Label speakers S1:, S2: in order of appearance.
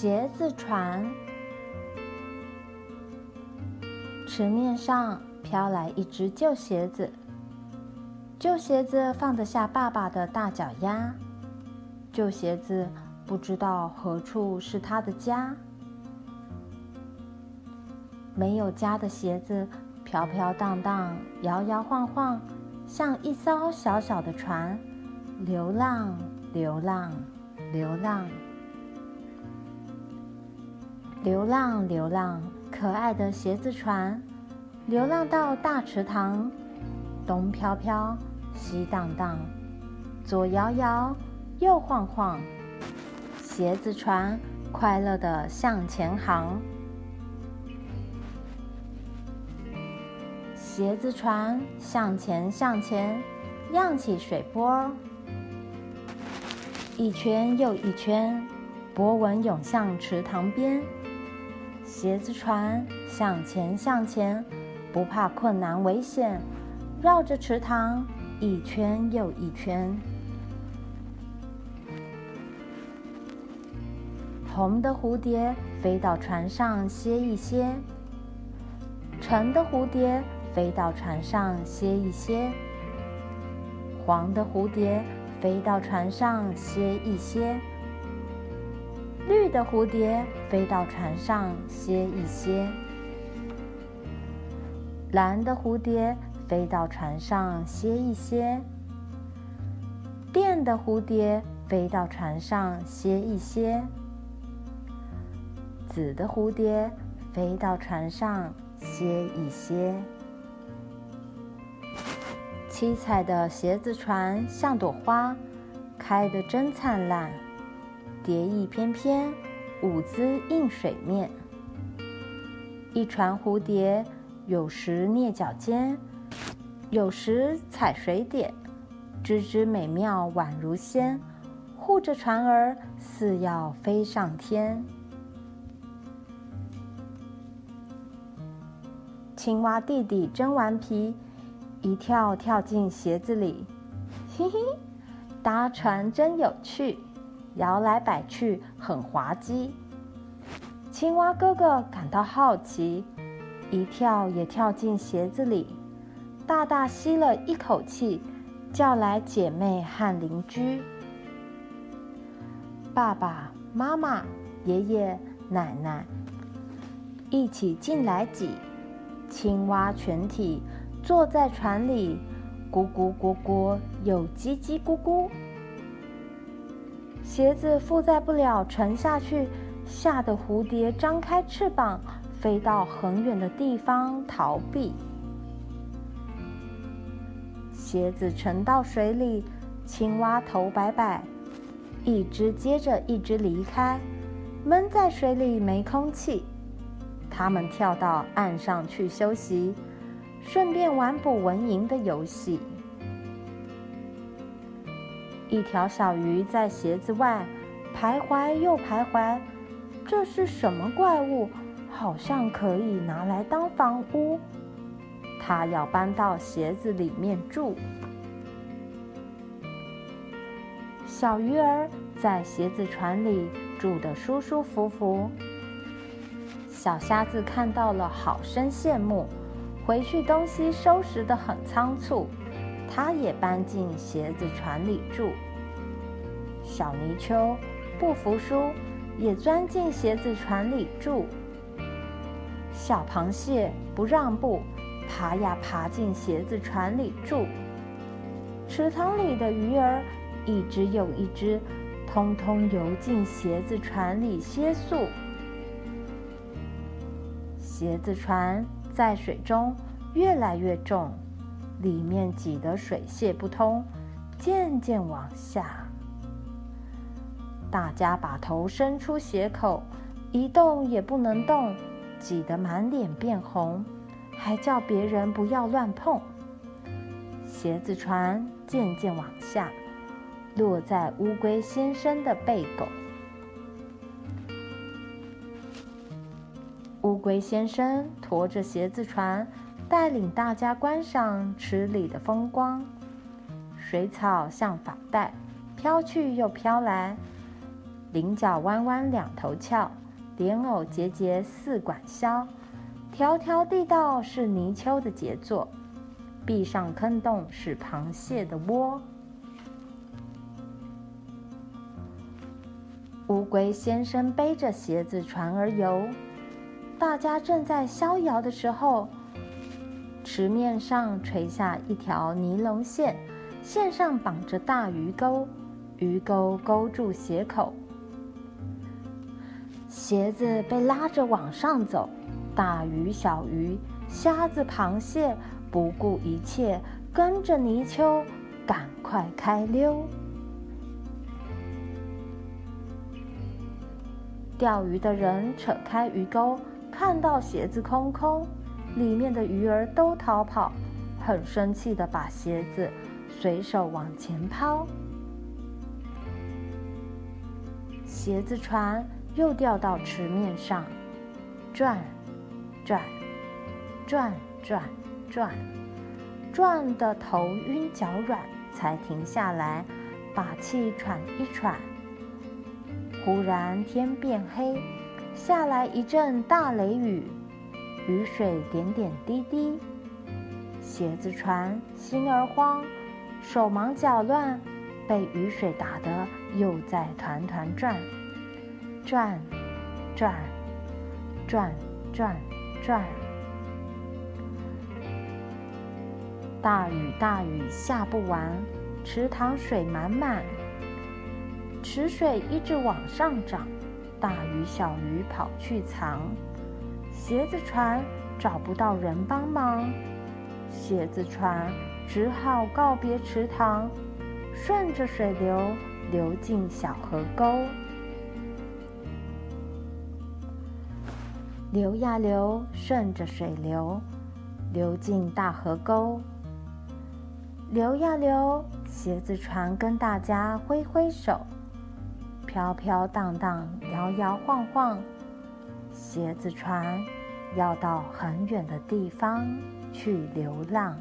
S1: 鞋子船，池面上飘来一只旧鞋子。旧鞋子放得下爸爸的大脚丫。旧鞋子不知道何处是他的家。没有家的鞋子飘飘荡荡，摇摇晃晃，像一艘小小的船，流浪，流浪，流浪，流浪，流浪。可爱的鞋子船，流浪到大池塘，东飘飘。西荡荡，左摇摇，右晃晃，鞋子船快乐的向前航。鞋子船向前向前，漾起水波，一圈又一圈，波纹涌向池塘边。鞋子船向前向前，不怕困难危险，绕着池塘。一圈又一圈，红的蝴蝶飞到船上歇一歇，橙的蝴蝶飞到船上歇一歇，黄的蝴蝶飞到船上歇一歇，绿的蝴蝶飞到船上歇一歇，蓝的蝴蝶。飞到船上歇一歇，靛的蝴蝶飞到船上歇一歇，紫的蝴蝶飞到船上歇一歇。七彩的鞋子船像朵花，开得真灿烂，蝶翼翩翩，舞姿映水面。一船蝴蝶有时蹑脚尖。有时踩水点，枝枝美妙宛如仙，护着船儿似要飞上天。青蛙弟弟真顽皮，一跳跳进鞋子里，嘿嘿，搭船真有趣，摇来摆去很滑稽。青蛙哥哥感到好奇，一跳也跳进鞋子里。大大吸了一口气，叫来姐妹和邻居。爸爸妈妈、爷爷奶奶一起进来挤，青蛙全体坐在船里，咕咕咕咕又叽叽咕咕。鞋子负载不了，沉下去，吓得蝴蝶张开翅膀，飞到很远的地方逃避。鞋子沉到水里，青蛙头摆摆，一只接着一只离开，闷在水里没空气。它们跳到岸上去休息，顺便玩捕蚊蝇的游戏。一条小鱼在鞋子外徘徊又徘徊，这是什么怪物？好像可以拿来当房屋。它要搬到鞋子里面住。小鱼儿在鞋子船里住得舒舒服服。小瞎子看到了，好生羡慕。回去东西收拾得很仓促，他也搬进鞋子船里住。小泥鳅不服输，也钻进鞋子船里住。小螃蟹不让步。爬呀爬进鞋子船里住，池塘里的鱼儿一只又一只，通通游进鞋子船里歇宿。鞋子船在水中越来越重，里面挤得水泄不通，渐渐往下。大家把头伸出鞋口，一动也不能动，挤得满脸变红。还叫别人不要乱碰。鞋子船渐渐往下，落在乌龟先生的背狗。乌龟先生驮着鞋子船，带领大家观赏池里的风光。水草像发带，飘去又飘来。菱角弯弯两头翘，莲藕节节四管销。条条地道是泥鳅的杰作，壁上坑洞是螃蟹的窝。乌龟先生背着鞋子船儿游，大家正在逍遥的时候，池面上垂下一条尼龙线，线上绑着大鱼钩，鱼钩勾住鞋口，鞋子被拉着往上走。大鱼、小鱼、虾子、螃蟹不顾一切，跟着泥鳅赶快开溜。钓鱼的人扯开鱼钩，看到鞋子空空，里面的鱼儿都逃跑，很生气的把鞋子随手往前抛。鞋子船又掉到池面上，转。转，转转转，转的头晕脚软，才停下来，把气喘一喘。忽然天变黑，下来一阵大雷雨，雨水点点滴滴。鞋子船心儿慌，手忙脚乱，被雨水打得又在团团转，转，转，转，转。转，大雨大雨下不完，池塘水满满，池水一直往上涨，大鱼小鱼跑去藏，鞋子船找不到人帮忙，鞋子船只好告别池塘，顺着水流流进小河沟。流呀流，顺着水流，流进大河沟。流呀流，鞋子船跟大家挥挥手，飘飘荡荡，摇摇晃晃，鞋子船要到很远的地方去流浪。